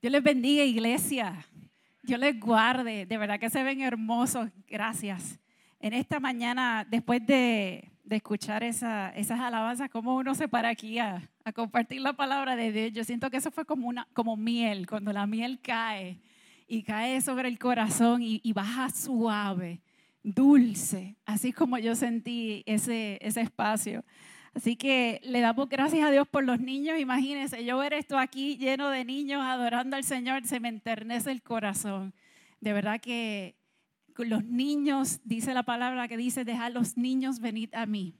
Dios les bendiga, iglesia. Dios les guarde. De verdad que se ven hermosos. Gracias. En esta mañana, después de, escuchar esa, esas alabanzas, como uno se para aquí a, compartir la palabra de Dios, yo siento que eso fue como, una, como miel, cuando la miel cae y cae sobre el corazón y, baja suave, dulce, así como yo sentí ese espacio. Así que le damos gracias a Dios por los niños. Imagínense, yo ver esto aquí lleno de niños adorando al Señor, se me enternece el corazón. De verdad que los niños, dice la palabra que dice, dejad los niños venir a mí.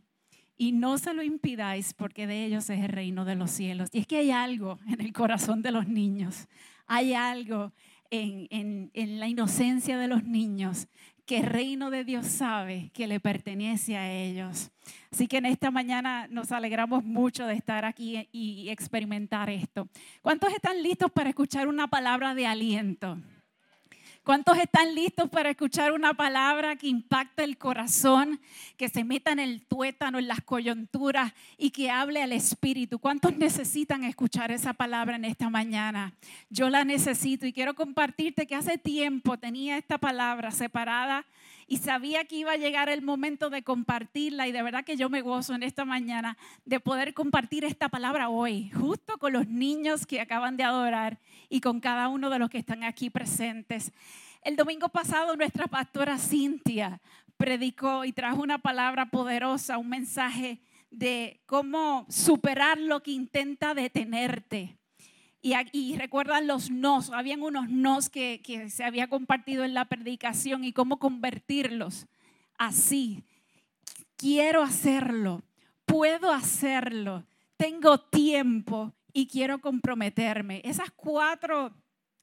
Y no se lo impidáis porque de ellos es el reino de los cielos. Y es que hay algo en el corazón de los niños. Hay algo en, en la inocencia de los niños que el reino de Dios sabe que le pertenece a ellos. Así que en esta mañana nos alegramos mucho de estar aquí y experimentar esto. ¿Cuántos están listos para escuchar una palabra de aliento? ¿Cuántos están listos para escuchar una palabra que impacte el corazón, que se meta en el tuétano, en las coyunturas y que hable al espíritu? ¿Cuántos necesitan escuchar esa palabra en esta mañana? Yo la necesito y quiero compartirte que hace tiempo tenía esta palabra separada y sabía que iba a llegar el momento de compartirla y de verdad que yo me gozo en esta mañana de poder compartir esta palabra hoy, justo con los niños que acaban de adorar y con cada uno de los que están aquí presentes. El domingo pasado nuestra pastora Cintia predicó y trajo una palabra poderosa, un mensaje de cómo superar lo que intenta detenerte. Y, recuerdan los nos, habían unos nos que, se había compartido en la predicación y cómo convertirlos así. Quiero hacerlo, puedo hacerlo, tengo tiempo y quiero comprometerme. Esas cuatro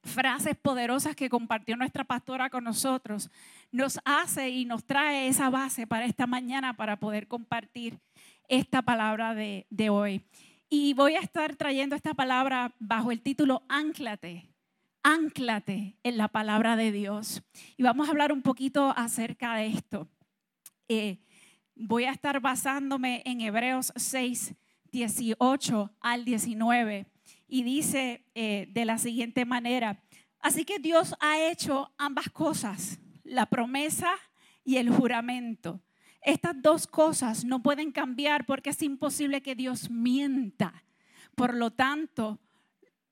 frases poderosas que compartió nuestra pastora con nosotros nos hace y nos trae esa base para esta mañana para poder compartir esta palabra de hoy. Y voy a estar trayendo esta palabra bajo el título Ánclate. Ánclate en la palabra de Dios. Y vamos a hablar un poquito acerca de esto. Eh, voy a estar basándome en Hebreos 6, 18 al 19. Y dice eh, de la siguiente manera, así que Dios ha hecho ambas cosas, la promesa y el juramento. Estas dos cosas no pueden cambiar porque es imposible que Dios mienta. Por lo tanto,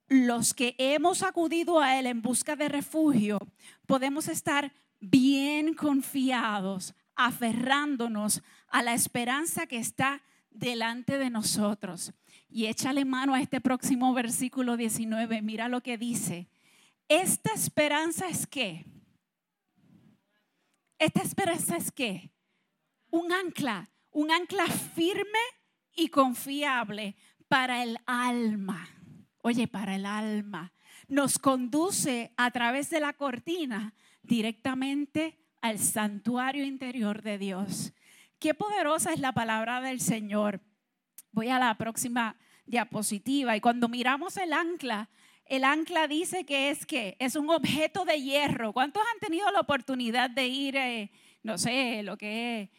los que hemos acudido a Él en busca de refugio, podemos estar bien confiados, aferrándonos a la esperanza que está delante de nosotros. Y échale mano a este próximo versículo 19. Mira lo que dice. Esta esperanza es qué? Esta esperanza es qué? Un ancla, un ancla firme y confiable para el alma. Oye, para el alma. Nos conduce a través de la cortina directamente al santuario interior de Dios. Qué poderosa es la palabra del Señor. Voy a la próxima diapositiva y cuando miramos el ancla, el ancla dice que es que es un objeto de hierro. ¿Cuántos han tenido la oportunidad de ir, eh, no sé, lo que es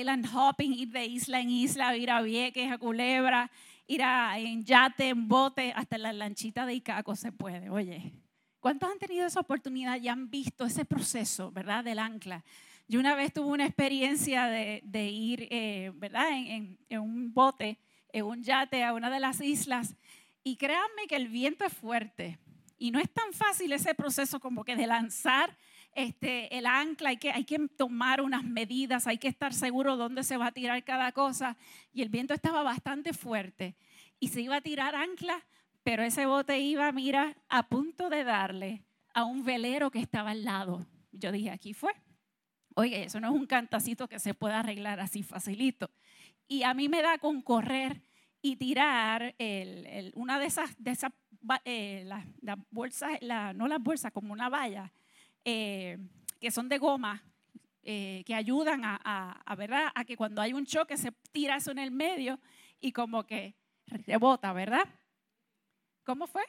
island hopping, ir de isla en isla, ir a Vieques, a Culebra, ir a, en yate, en bote, hasta en la lanchita de Icaco se puede. Oye, ¿cuántos han tenido esa oportunidad y han visto ese proceso, verdad, del ancla? Yo una vez tuve una experiencia de, de ir, eh, ¿verdad?, en, en, un bote, en un yate a una de las islas. Y créanme que el viento es fuerte. Y no es tan fácil ese proceso como que de lanzar este, el ancla, hay que, hay que tomar unas medidas, hay que estar seguro dónde se va a tirar cada cosa. Y el viento estaba bastante fuerte y se iba a tirar ancla, pero ese bote iba, mira, a punto de darle a un velero que estaba al lado. Yo dije, aquí fue. Oye, eso no es un cantacito que se pueda arreglar así facilito. Y a mí me da con correr y tirar una de esas, de esas eh, las, bolsas, no las bolsas, como una valla eh, que son de goma, eh, que ayudan a, a, ¿verdad? a que cuando hay un choque se tira eso en el medio y como que rebota, ¿verdad? ¿Cómo fue?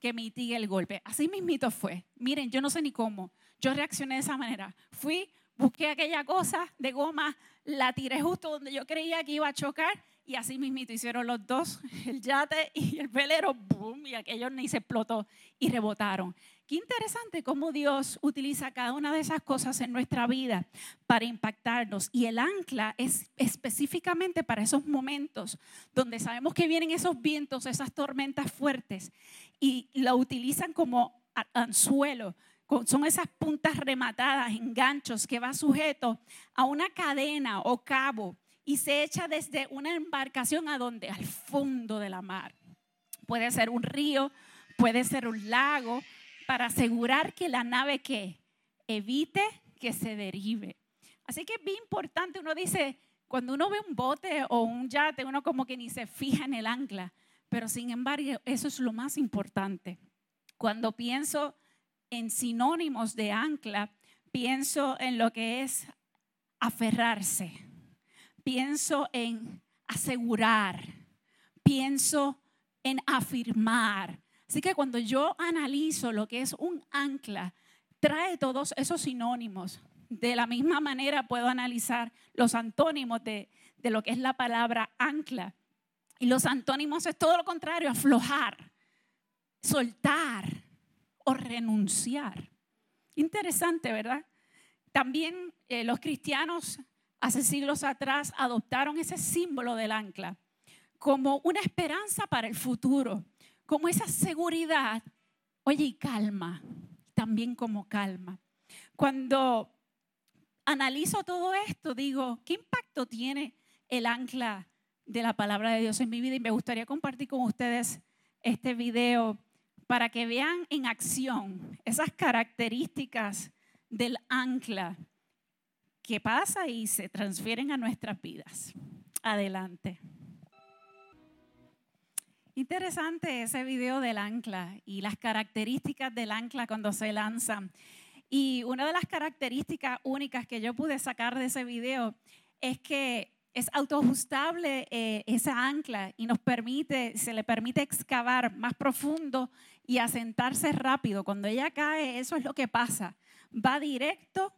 Que mitigue el golpe. Así mismito fue. Miren, yo no sé ni cómo. Yo reaccioné de esa manera. Fui, busqué aquella cosa de goma, la tiré justo donde yo creía que iba a chocar y así mismito hicieron los dos, el yate y el velero, boom, y aquello ni se explotó y rebotaron. Qué interesante cómo Dios utiliza cada una de esas cosas en nuestra vida para impactarnos. Y el ancla es específicamente para esos momentos donde sabemos que vienen esos vientos, esas tormentas fuertes, y lo utilizan como anzuelo. Son esas puntas rematadas en ganchos que va sujeto a una cadena o cabo y se echa desde una embarcación a donde, al fondo de la mar. Puede ser un río, puede ser un lago, para asegurar que la nave que evite que se derive. Así que es bien importante, uno dice, cuando uno ve un bote o un yate, uno como que ni se fija en el ancla, pero sin embargo eso es lo más importante. Cuando pienso en sinónimos de ancla, pienso en lo que es aferrarse, pienso en asegurar, pienso en afirmar. Así que cuando yo analizo lo que es un ancla, trae todos esos sinónimos. De la misma manera puedo analizar los antónimos de, de lo que es la palabra ancla. Y los antónimos es todo lo contrario, aflojar, soltar o renunciar. Interesante, ¿verdad? También eh, los cristianos hace siglos atrás adoptaron ese símbolo del ancla como una esperanza para el futuro, como esa seguridad, oye, y calma, también como calma. Cuando analizo todo esto, digo, ¿qué impacto tiene el ancla de la palabra de Dios en mi vida? Y me gustaría compartir con ustedes este video para que vean en acción esas características del ancla ¿Qué pasa y se transfieren a nuestras vidas. Adelante. Interesante ese video del ancla y las características del ancla cuando se lanzan. Y una de las características únicas que yo pude sacar de ese video es que es autoajustable eh, esa ancla y nos permite, se le permite excavar más profundo y asentarse rápido. Cuando ella cae, eso es lo que pasa. Va directo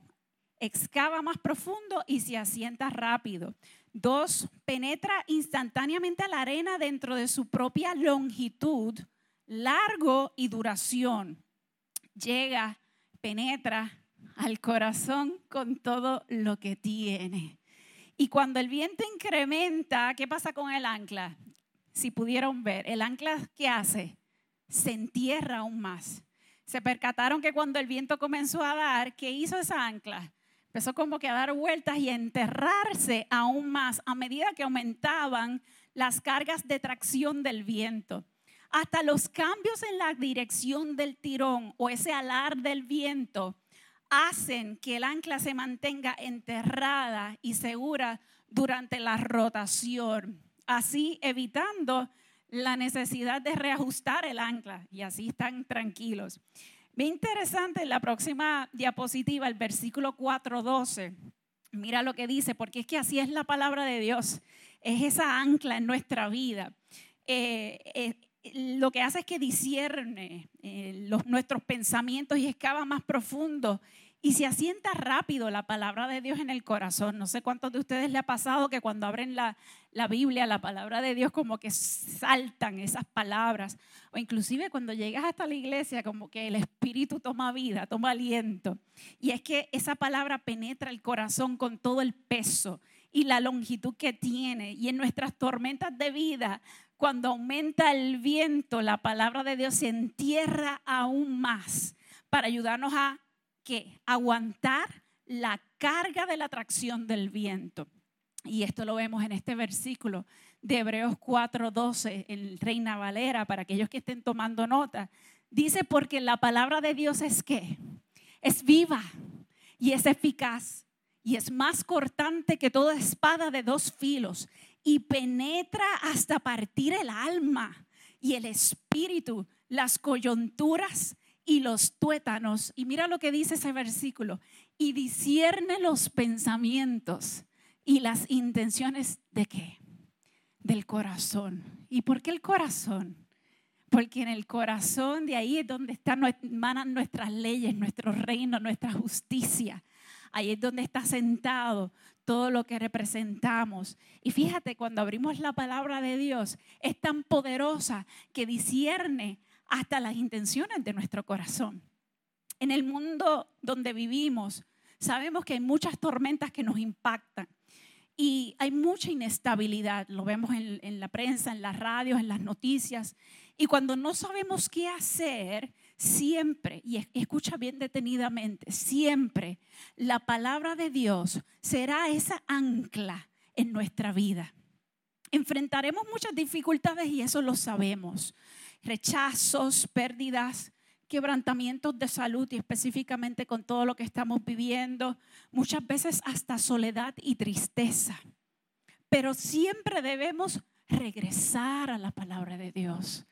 excava más profundo y se asienta rápido. Dos, penetra instantáneamente a la arena dentro de su propia longitud, largo y duración. Llega, penetra al corazón con todo lo que tiene. Y cuando el viento incrementa, ¿qué pasa con el ancla? Si pudieron ver, el ancla ¿qué hace? Se entierra aún más. Se percataron que cuando el viento comenzó a dar, ¿qué hizo esa ancla? Empezó como que a dar vueltas y a enterrarse aún más a medida que aumentaban las cargas de tracción del viento. Hasta los cambios en la dirección del tirón o ese alar del viento hacen que el ancla se mantenga enterrada y segura durante la rotación, así evitando la necesidad de reajustar el ancla y así están tranquilos. Bien interesante en la próxima diapositiva, el versículo 4.12. Mira lo que dice, porque es que así es la palabra de Dios. Es esa ancla en nuestra vida. Eh, eh, lo que hace es que discierne eh, los, nuestros pensamientos y excava más profundo y se asienta rápido la palabra de Dios en el corazón. No sé cuántos de ustedes le ha pasado que cuando abren la, la, Biblia, la palabra de Dios, como que saltan esas palabras. O inclusive cuando llegas hasta la iglesia, como que el Espíritu toma vida, toma aliento. Y es que esa palabra penetra el corazón con todo el peso y la longitud que tiene. Y en nuestras tormentas de vida, cuando aumenta el viento, la palabra de Dios se entierra aún más para ayudarnos a que aguantar la carga de la atracción del viento. Y esto lo vemos en este versículo de Hebreos 4:12, en Reina Valera, para aquellos que estén tomando nota. Dice, porque la palabra de Dios es que es viva y es eficaz y es más cortante que toda espada de dos filos y penetra hasta partir el alma y el espíritu, las coyunturas y los tuétanos. Y mira lo que dice ese versículo. Y discierne los pensamientos y las intenciones de qué? Del corazón. ¿Y por qué el corazón? Porque en el corazón de ahí es donde están, nuestras leyes, nuestro reino, nuestra justicia. ahí es donde está sentado todo lo que representamos. Y fíjate, cuando abrimos la palabra de Dios, es tan poderosa que discierne hasta las intenciones de nuestro corazón. En el mundo donde vivimos, sabemos que hay muchas tormentas que nos impactan y hay mucha inestabilidad. Lo vemos en, la prensa, en las radios, en las noticias. Y cuando no sabemos qué hacer, siempre, y escucha bien detenidamente, siempre la palabra de Dios será esa ancla en nuestra vida. Enfrentaremos muchas dificultades y eso lo sabemos. Rechazos, pérdidas, quebrantamientos de salud y específicamente con todo lo que estamos viviendo, muchas veces hasta soledad y tristeza. Pero siempre debemos regresar a la palabra de Dios,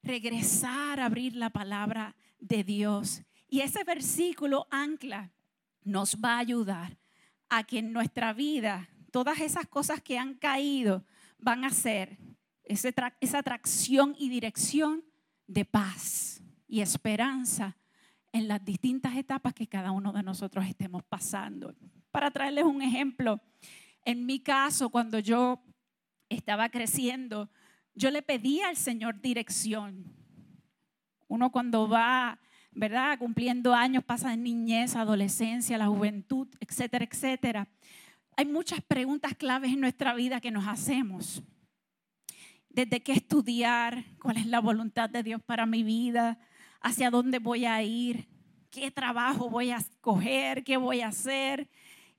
regresar a abrir la palabra de Dios. Y ese versículo ancla nos va a ayudar a que en nuestra vida todas esas cosas que han caído van a ser esa atracción y dirección de paz y esperanza en las distintas etapas que cada uno de nosotros estemos pasando. Para traerles un ejemplo, en mi caso, cuando yo estaba creciendo, yo le pedía al Señor dirección. Uno cuando va, ¿verdad? Cumpliendo años, pasa en niñez, adolescencia, la juventud, etcétera, etcétera. Hay muchas preguntas claves en nuestra vida que nos hacemos. Desde qué estudiar, cuál es la voluntad de Dios para mi vida, hacia dónde voy a ir, qué trabajo voy a escoger, qué voy a hacer.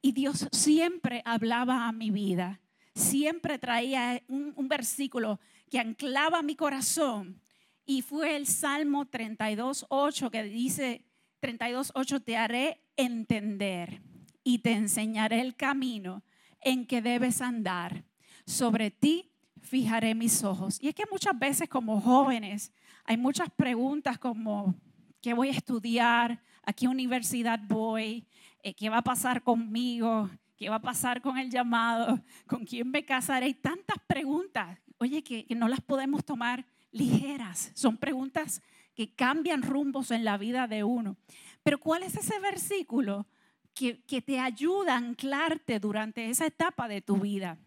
Y Dios siempre hablaba a mi vida, siempre traía un, un versículo que anclaba mi corazón. Y fue el Salmo 32.8 que dice, 32.8, te haré entender y te enseñaré el camino en que debes andar. Sobre ti fijaré mis ojos. Y es que muchas veces como jóvenes hay muchas preguntas como, ¿qué voy a estudiar? ¿A qué universidad voy? Eh, ¿Qué va a pasar conmigo? ¿Qué va a pasar con el llamado? ¿Con quién me casaré? Hay tantas preguntas, oye, que, no las podemos tomar ligeras. Son preguntas que cambian rumbos en la vida de uno. Pero ¿cuál es ese versículo que, que te ayuda a anclarte durante esa etapa de tu vida?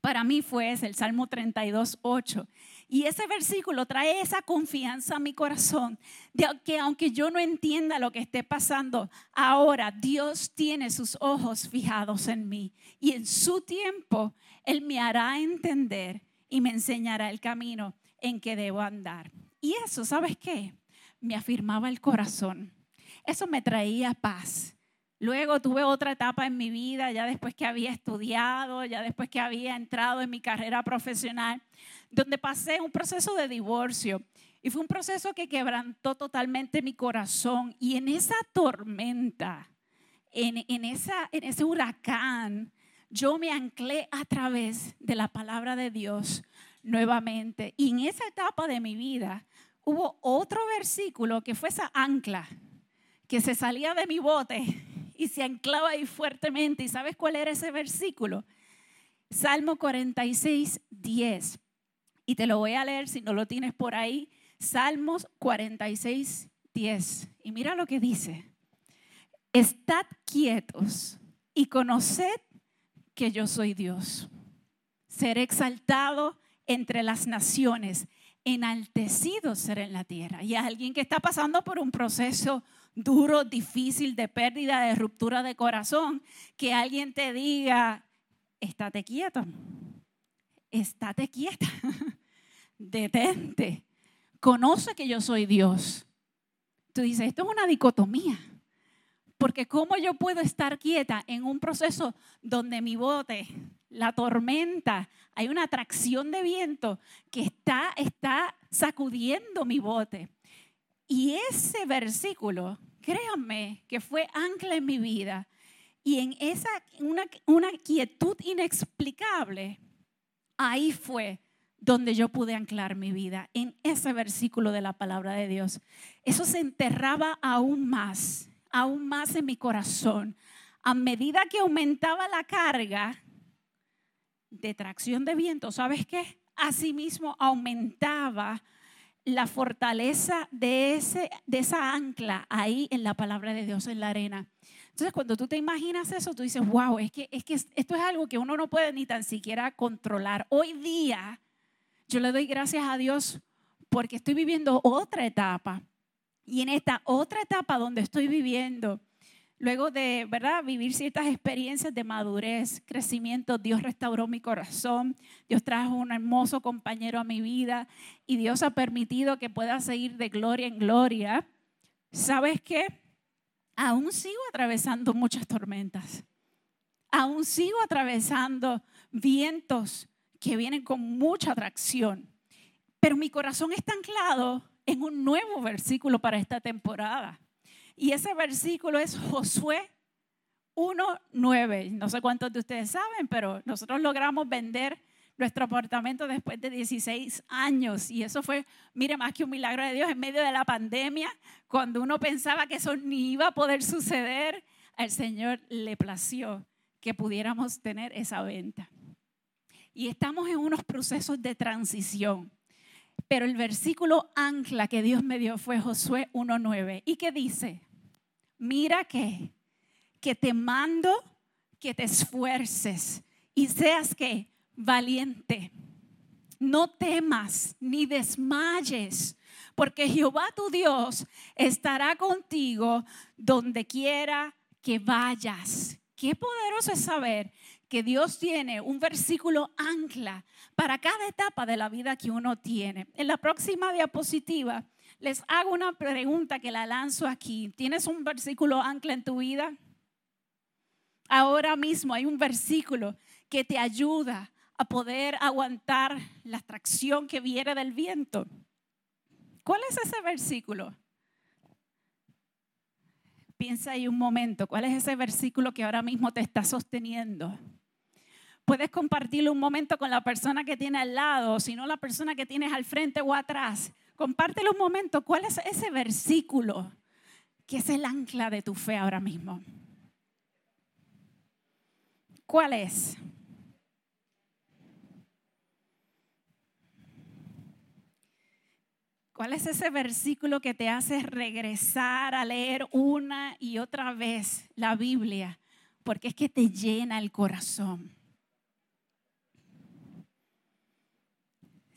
Para mí fue ese, el Salmo 32, 8. Y ese versículo trae esa confianza a mi corazón de que aunque yo no entienda lo que esté pasando, ahora Dios tiene sus ojos fijados en mí y en su tiempo Él me hará entender y me enseñará el camino en que debo andar. Y eso, ¿sabes qué? Me afirmaba el corazón. Eso me traía paz. Luego tuve otra etapa en mi vida, ya después que había estudiado, ya después que había entrado en mi carrera profesional, donde pasé un proceso de divorcio. Y fue un proceso que quebrantó totalmente mi corazón. Y en esa tormenta, en, en, esa, en ese huracán, yo me anclé a través de la palabra de Dios nuevamente. Y en esa etapa de mi vida hubo otro versículo que fue esa ancla que se salía de mi bote y se anclaba ahí fuertemente. ¿Y sabes cuál era ese versículo? Salmo 46, 10 y te lo voy a leer si no lo tienes por ahí. Salmos 46, 10. Y mira lo que dice. Estad quietos y conoced que yo soy Dios. Seré exaltado entre las naciones, enaltecido seré en la tierra. Y alguien que está pasando por un proceso duro, difícil, de pérdida, de ruptura de corazón, que alguien te diga, estate quieto, estate quieta, detente, conoce que yo soy Dios. Tú dices, esto es una dicotomía, porque ¿cómo yo puedo estar quieta en un proceso donde mi bote, la tormenta, hay una atracción de viento que está, está sacudiendo mi bote? Y ese versículo, créanme, que fue ancla en mi vida. Y en esa, una, una quietud inexplicable, ahí fue donde yo pude anclar mi vida, en ese versículo de la palabra de Dios. Eso se enterraba aún más, aún más en mi corazón. A medida que aumentaba la carga de tracción de viento, ¿sabes qué? Asimismo aumentaba la fortaleza de, ese, de esa ancla ahí en la palabra de Dios, en la arena. Entonces, cuando tú te imaginas eso, tú dices, wow, es que, es que esto es algo que uno no puede ni tan siquiera controlar. Hoy día, yo le doy gracias a Dios porque estoy viviendo otra etapa. Y en esta otra etapa donde estoy viviendo, Luego de, ¿verdad?, vivir ciertas experiencias de madurez, crecimiento, Dios restauró mi corazón, Dios trajo un hermoso compañero a mi vida y Dios ha permitido que pueda seguir de gloria en gloria. ¿Sabes qué? Aún sigo atravesando muchas tormentas. Aún sigo atravesando vientos que vienen con mucha atracción. Pero mi corazón está anclado en un nuevo versículo para esta temporada. Y ese versículo es Josué 1.9. No sé cuántos de ustedes saben, pero nosotros logramos vender nuestro apartamento después de 16 años. Y eso fue, mire, más que un milagro de Dios en medio de la pandemia, cuando uno pensaba que eso ni iba a poder suceder, al Señor le plació que pudiéramos tener esa venta. Y estamos en unos procesos de transición. Pero el versículo ancla que Dios me dio fue Josué 1.9. ¿Y qué dice? Mira que, que te mando que te esfuerces y seas que valiente. No temas ni desmayes, porque Jehová tu Dios estará contigo donde quiera que vayas. Qué poderoso es saber que Dios tiene un versículo ancla para cada etapa de la vida que uno tiene. En la próxima diapositiva les hago una pregunta que la lanzo aquí. ¿Tienes un versículo ancla en tu vida? Ahora mismo hay un versículo que te ayuda a poder aguantar la atracción que viene del viento. ¿Cuál es ese versículo? Piensa ahí un momento, ¿cuál es ese versículo que ahora mismo te está sosteniendo? Puedes compartirlo un momento con la persona que tiene al lado, si no la persona que tienes al frente o atrás. Compártelo un momento. ¿Cuál es ese versículo que es el ancla de tu fe ahora mismo? ¿Cuál es? ¿Cuál es ese versículo que te hace regresar a leer una y otra vez la Biblia? Porque es que te llena el corazón.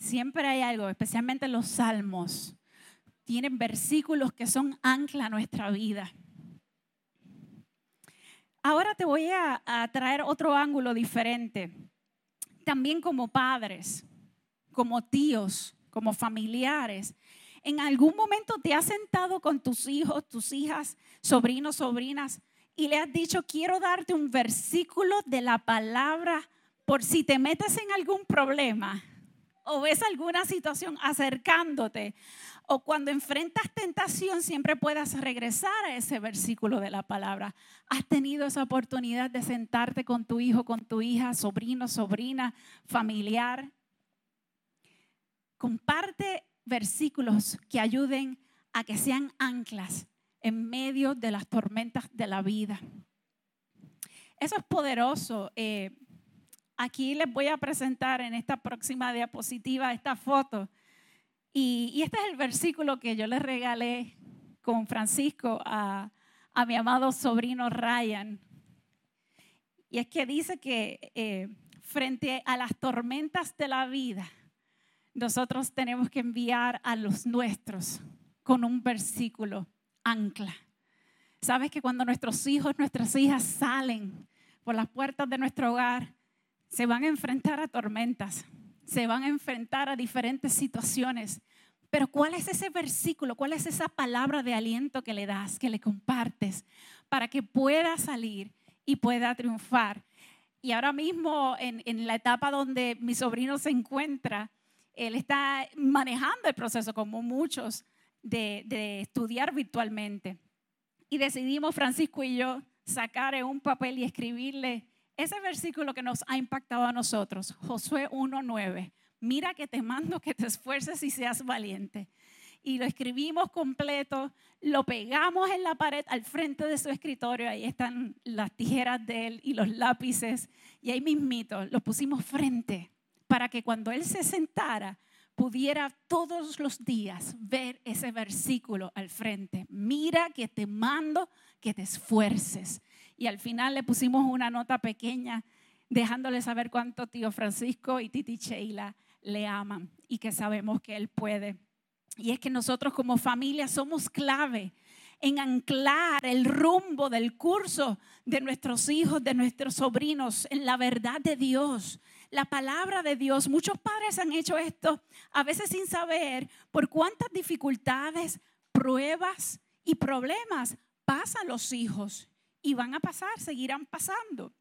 Siempre hay algo, especialmente los salmos, tienen versículos que son ancla a nuestra vida. Ahora te voy a, a traer otro ángulo diferente. También como padres, como tíos, como familiares. ¿En algún momento te has sentado con tus hijos, tus hijas, sobrinos, sobrinas y le has dicho, quiero darte un versículo de la palabra por si te metes en algún problema? O ves alguna situación acercándote o cuando enfrentas tentación siempre puedas regresar a ese versículo de la palabra. Has tenido esa oportunidad de sentarte con tu hijo, con tu hija, sobrino, sobrina, familiar. Comparte versículos que ayuden a que sean anclas en medio de las tormentas de la vida. Eso es poderoso. Eh, Aquí les voy a presentar en esta próxima diapositiva esta foto. Y, este es el versículo que yo le regalé con Francisco a, mi amado sobrino Ryan. Y es que dice que eh, frente a las tormentas de la vida, nosotros tenemos que enviar a los nuestros con un versículo ancla. Sabes que cuando nuestros hijos, nuestras hijas salen por las puertas de nuestro hogar, se van a enfrentar a tormentas, se van a enfrentar a diferentes situaciones. Pero ¿cuál es ese versículo? ¿Cuál es esa palabra de aliento que le das, que le compartes, para que pueda salir y pueda triunfar? Y ahora mismo, en, la etapa donde mi sobrino se encuentra, él está manejando el proceso, como muchos, de, de estudiar virtualmente. Y decidimos, Francisco y yo, sacar un papel y escribirle ese versículo que nos ha impactado a nosotros, Josué 1.9, mira que te mando que te esfuerces y seas valiente. Y lo escribimos completo, lo pegamos en la pared al frente de su escritorio, ahí están las tijeras de él y los lápices, y ahí mismito lo pusimos frente para que cuando él se sentara pudiera todos los días ver ese versículo al frente. Mira que te mando que te esfuerces. Y al final le pusimos una nota pequeña dejándole saber cuánto tío Francisco y Titi Sheila le aman y que sabemos que él puede. Y es que nosotros como familia somos clave en anclar el rumbo del curso de nuestros hijos, de nuestros sobrinos, en la verdad de Dios, la palabra de Dios. Muchos padres han hecho esto a veces sin saber por cuántas dificultades, pruebas y problemas pasan los hijos y van a pasar, seguirán pasando.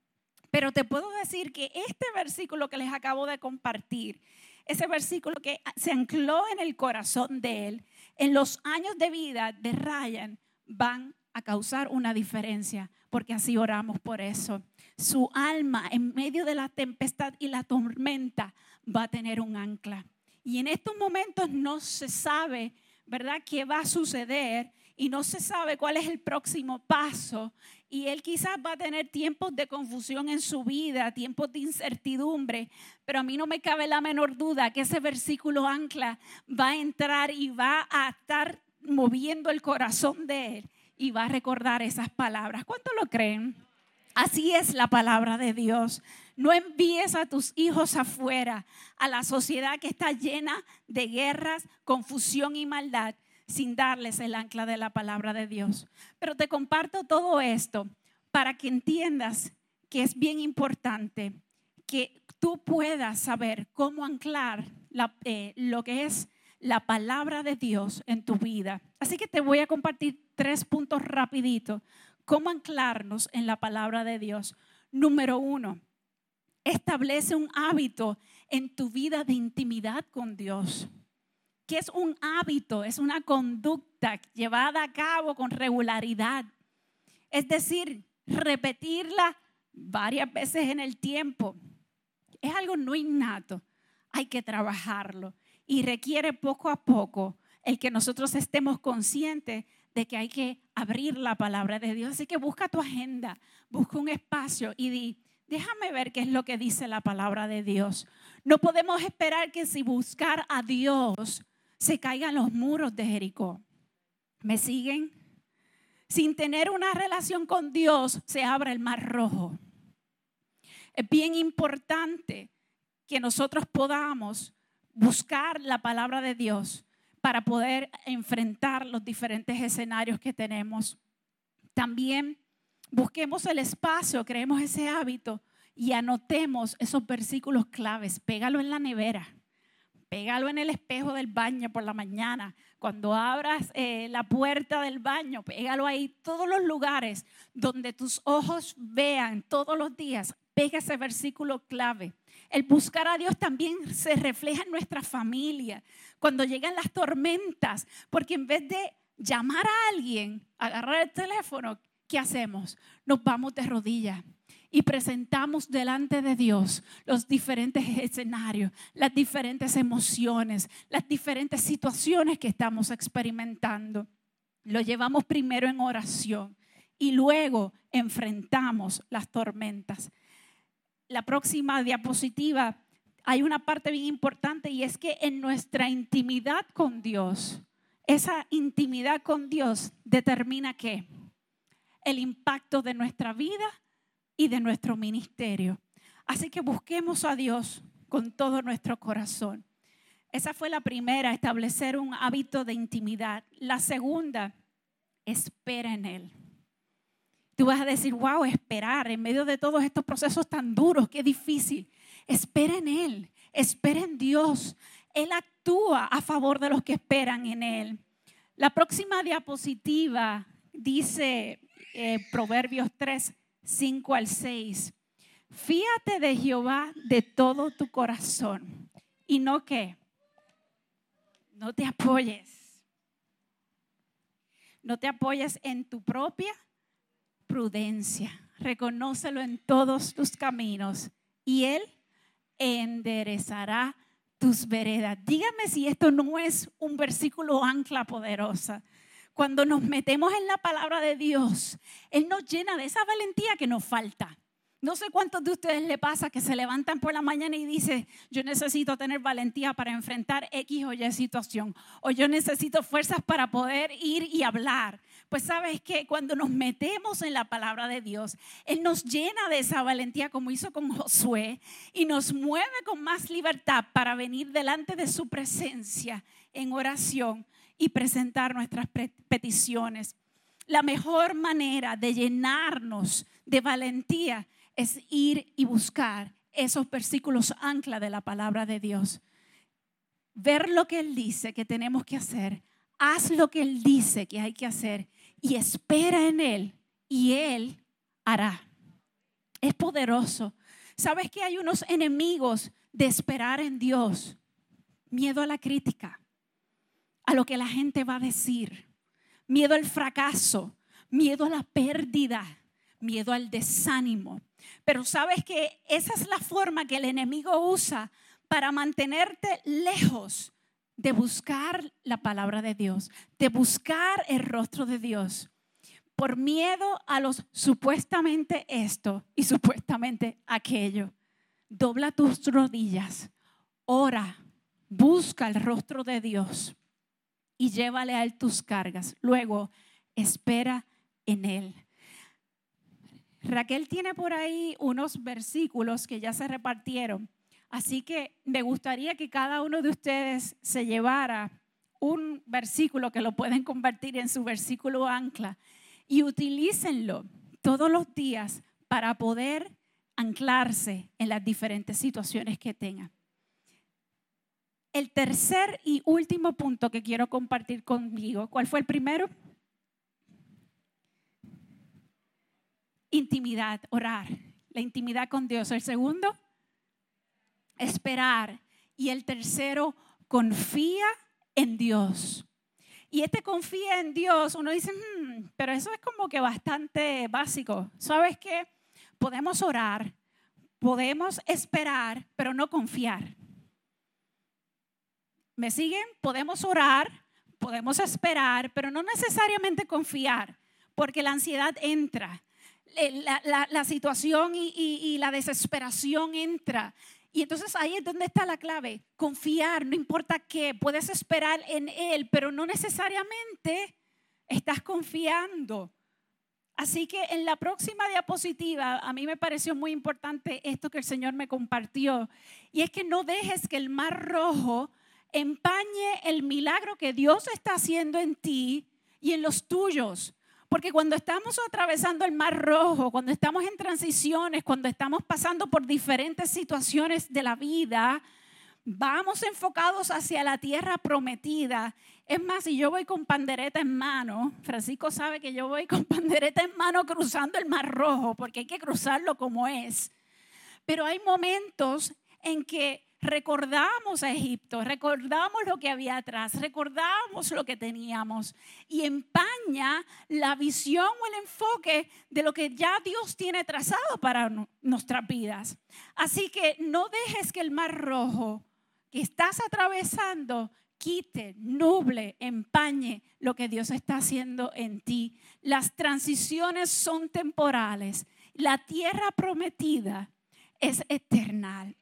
Pero te puedo decir que este versículo que les acabo de compartir, ese versículo que se ancló en el corazón de él, en los años de vida de Ryan, van a causar una diferencia, porque así oramos por eso. Su alma en medio de la tempestad y la tormenta va a tener un ancla. Y en estos momentos no se sabe, ¿verdad?, qué va a suceder y no se sabe cuál es el próximo paso. Y él quizás va a tener tiempos de confusión en su vida, tiempos de incertidumbre, pero a mí no me cabe la menor duda que ese versículo ancla va a entrar y va a estar moviendo el corazón de él y va a recordar esas palabras. ¿Cuánto lo creen? Así es la palabra de Dios. No envíes a tus hijos afuera, a la sociedad que está llena de guerras, confusión y maldad, sin darles el ancla de la palabra de Dios. Pero te comparto todo esto para que entiendas que es bien importante que tú puedas saber cómo anclar eh, lo que es la palabra de Dios en tu vida. Así que te voy a compartir tres puntos rapiditos. ¿Cómo anclarnos en la palabra de Dios? Número uno, establece un hábito en tu vida de intimidad con Dios. ¿Qué es un hábito? Es una conducta llevada a cabo con regularidad. Es decir, repetirla varias veces en el tiempo. Es algo no innato. Hay que trabajarlo y requiere poco a poco el que nosotros estemos conscientes de que hay que abrir la palabra de Dios. Así que busca tu agenda, busca un espacio y di, déjame ver qué es lo que dice la palabra de Dios. No podemos esperar que si buscar a Dios se caigan los muros de Jericó. ¿Me siguen? Sin tener una relación con Dios se abre el mar rojo. Es bien importante que nosotros podamos buscar la palabra de Dios para poder enfrentar los diferentes escenarios que tenemos. También busquemos el espacio, creemos ese hábito y anotemos esos versículos claves. Pégalo en la nevera, pégalo en el espejo del baño por la mañana. Cuando abras eh, la puerta del baño, pégalo ahí. Todos los lugares donde tus ojos vean todos los días, pega ese versículo clave. El buscar a Dios también se refleja en nuestra familia, cuando llegan las tormentas, porque en vez de llamar a alguien, agarrar el teléfono, ¿qué hacemos? Nos vamos de rodillas y presentamos delante de Dios los diferentes escenarios, las diferentes emociones, las diferentes situaciones que estamos experimentando. Lo llevamos primero en oración y luego enfrentamos las tormentas la próxima diapositiva hay una parte bien importante y es que en nuestra intimidad con Dios, esa intimidad con Dios determina qué? El impacto de nuestra vida y de nuestro ministerio. Así que busquemos a Dios con todo nuestro corazón. Esa fue la primera, establecer un hábito de intimidad. La segunda, espera en Él. Tú vas a decir, wow, esperar en medio de todos estos procesos tan duros, qué difícil. Espera en Él, espera en Dios. Él actúa a favor de los que esperan en Él. La próxima diapositiva dice eh, Proverbios 3, 5 al 6. Fíate de Jehová de todo tu corazón y no que no te apoyes. No te apoyes en tu propia prudencia. Reconócelo en todos tus caminos y Él enderezará tus veredas. Dígame si esto no es un versículo ancla poderosa. Cuando nos metemos en la palabra de Dios, Él nos llena de esa valentía que nos falta. No sé cuántos de ustedes le pasa que se levantan por la mañana y dicen, yo necesito tener valentía para enfrentar X o Y situación, o yo necesito fuerzas para poder ir y hablar. Pues sabes que cuando nos metemos en la palabra de Dios, Él nos llena de esa valentía como hizo con Josué y nos mueve con más libertad para venir delante de su presencia en oración y presentar nuestras peticiones. La mejor manera de llenarnos de valentía es ir y buscar esos versículos ancla de la palabra de Dios. Ver lo que Él dice que tenemos que hacer. Haz lo que Él dice que hay que hacer y espera en Él y Él hará. Es poderoso. ¿Sabes que hay unos enemigos de esperar en Dios? Miedo a la crítica, lo que la gente va a decir, miedo al fracaso, miedo a la pérdida, miedo al desánimo, pero sabes que esa es la forma que el enemigo usa para mantenerte lejos de buscar la palabra de Dios, de buscar el rostro de Dios, por miedo a los supuestamente esto y supuestamente aquello. Dobla tus rodillas, ora, busca el rostro de Dios y llévale a él tus cargas. Luego, espera en él. Raquel tiene por ahí unos versículos que ya se repartieron, así que me gustaría que cada uno de ustedes se llevara un versículo que lo pueden convertir en su versículo ancla y utilícenlo todos los días para poder anclarse en las diferentes situaciones que tengan. El tercer y último punto que quiero compartir conmigo, ¿cuál fue el primero? intimidad, orar, la intimidad con Dios. El segundo, esperar. Y el tercero, confía en Dios. Y este confía en Dios, uno dice, hmm, pero eso es como que bastante básico. ¿Sabes qué? Podemos orar, podemos esperar, pero no confiar. ¿Me siguen? Podemos orar, podemos esperar, pero no necesariamente confiar, porque la ansiedad entra eh, la, situación y, la desesperación entra. Y entonces ahí es donde está la clave. Confiar, no importa qué, puedes esperar en Él, pero no necesariamente estás confiando. Así que en la próxima diapositiva, a mí me pareció muy importante esto que el Señor me compartió. Y es que no dejes que el mar rojo empañe el milagro que Dios está haciendo en ti y en los tuyos. Porque cuando estamos atravesando el mar rojo, cuando estamos en transiciones, cuando estamos pasando por diferentes situaciones de la vida, vamos enfocados hacia la tierra prometida. Es más, si yo voy con pandereta en mano, Francisco sabe que yo voy con pandereta en mano cruzando el mar rojo, porque hay que cruzarlo como es. Pero hay momentos en que recordamos a Egipto, recordamos lo que había atrás, recordamos lo que teníamos y empaña la visión o el enfoque de lo que ya Dios tiene trazado para nuestras vidas. Así que no dejes que el mar rojo que estás atravesando quite, nuble, empañe lo que Dios está haciendo en ti. Las transiciones son temporales. La tierra prometida es eterna.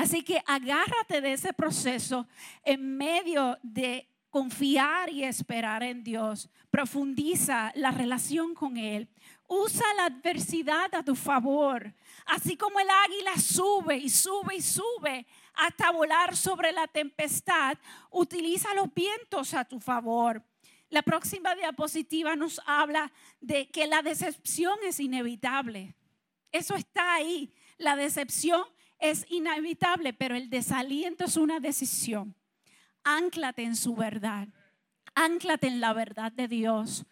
Así que agárrate de ese proceso en medio de confiar y esperar en Dios. Profundiza la relación con Él. Usa la adversidad a tu favor. Así como el águila sube y sube y sube hasta volar sobre la tempestad, utiliza los vientos a tu favor. La próxima diapositiva nos habla de que la decepción es inevitable. Eso está ahí. La decepción es inevitable, pero el desaliento es una decisión. Ánclate en su verdad. Ánclate en la verdad de Dios.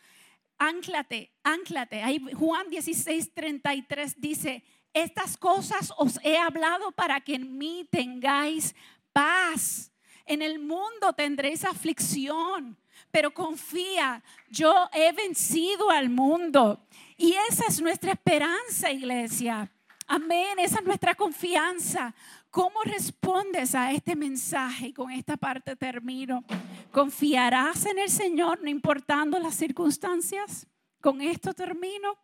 Ánclate, ánclate. Ahí Juan 16, 33 dice, estas cosas os he hablado para que en mí tengáis paz. En el mundo tendréis aflicción, pero confía, yo he vencido al mundo. Y esa es nuestra esperanza, iglesia. Amén, esa es nuestra confianza. ¿Cómo respondes a este mensaje? Y con esta parte termino. ¿Confiarás en el Señor no importando las circunstancias? Con esto termino.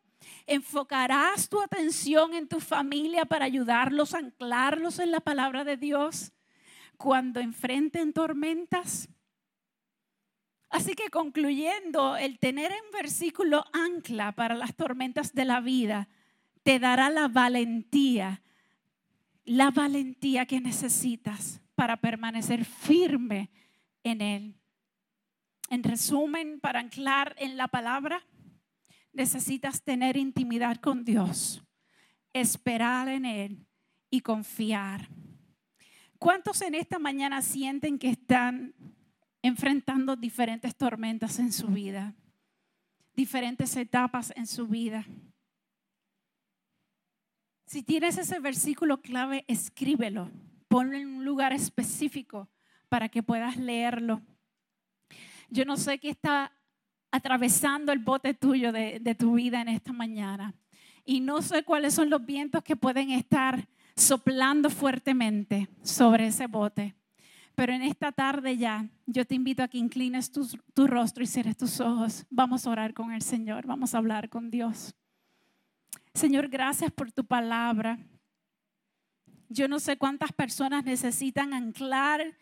¿Enfocarás tu atención en tu familia para ayudarlos anclarlos en la palabra de Dios cuando enfrenten tormentas? Así que concluyendo, el tener un versículo ancla para las tormentas de la vida te dará la valentía, la valentía que necesitas para permanecer firme en Él. En resumen, para anclar en la palabra, necesitas tener intimidad con Dios, esperar en Él y confiar. ¿Cuántos en esta mañana sienten que están enfrentando diferentes tormentas en su vida? Diferentes etapas en su vida. Si tienes ese versículo clave, escríbelo. Ponlo en un lugar específico para que puedas leerlo. Yo no sé qué está atravesando el bote tuyo de, tu vida en esta mañana. Y no sé cuáles son los vientos que pueden estar soplando fuertemente sobre ese bote. Pero en esta tarde ya, yo te invito a que inclines tu, tu, rostro y cierres tus ojos. Vamos a orar con el Señor, vamos a hablar con Dios. Señor, gracias por tu palabra. Yo no sé cuántas personas necesitan anclar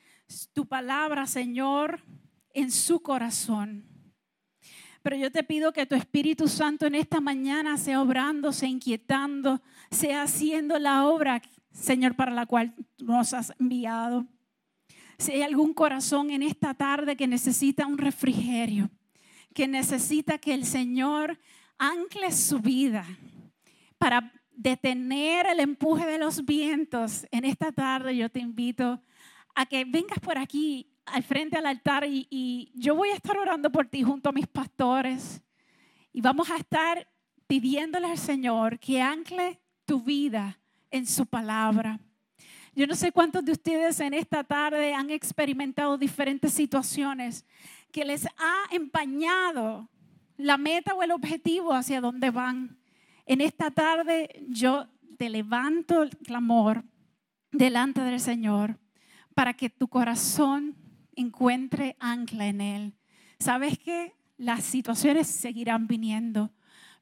tu palabra, Señor, en su corazón. Pero yo te pido que tu Espíritu Santo en esta mañana sea obrando, sea inquietando, sea haciendo la obra, Señor, para la cual nos has enviado. Si hay algún corazón en esta tarde que necesita un refrigerio, que necesita que el Señor ancle su vida para detener el empuje de los vientos, en esta tarde yo te invito a que vengas por aquí al frente al altar y, yo voy a estar orando por ti junto a mis pastores y vamos a estar pidiéndole al Señor que ancle tu vida en su palabra. Yo no sé cuántos de ustedes en esta tarde han experimentado diferentes situaciones que les ha empañado la meta o el objetivo hacia donde van. En esta tarde yo te levanto el clamor delante del Señor para que tu corazón encuentre ancla en Él. ¿Sabes que Las situaciones seguirán viniendo,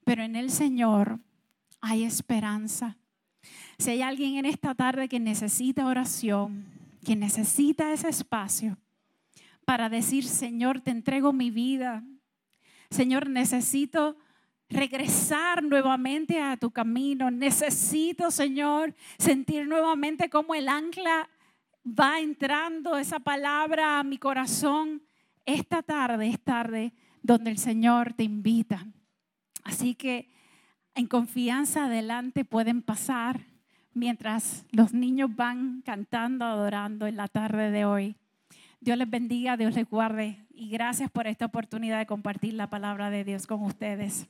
pero en el Señor hay esperanza. Si hay alguien en esta tarde que necesita oración, que necesita ese espacio para decir, Señor, te entrego mi vida. Señor, necesito regresar nuevamente a tu camino. Necesito, Señor, sentir nuevamente como el ancla va entrando esa palabra a mi corazón, esta tarde es tarde donde el Señor te invita. Así que en confianza adelante pueden pasar mientras los niños van cantando, adorando en la tarde de hoy. Dios les bendiga, Dios les guarde y gracias por esta oportunidad de compartir la palabra de Dios con ustedes.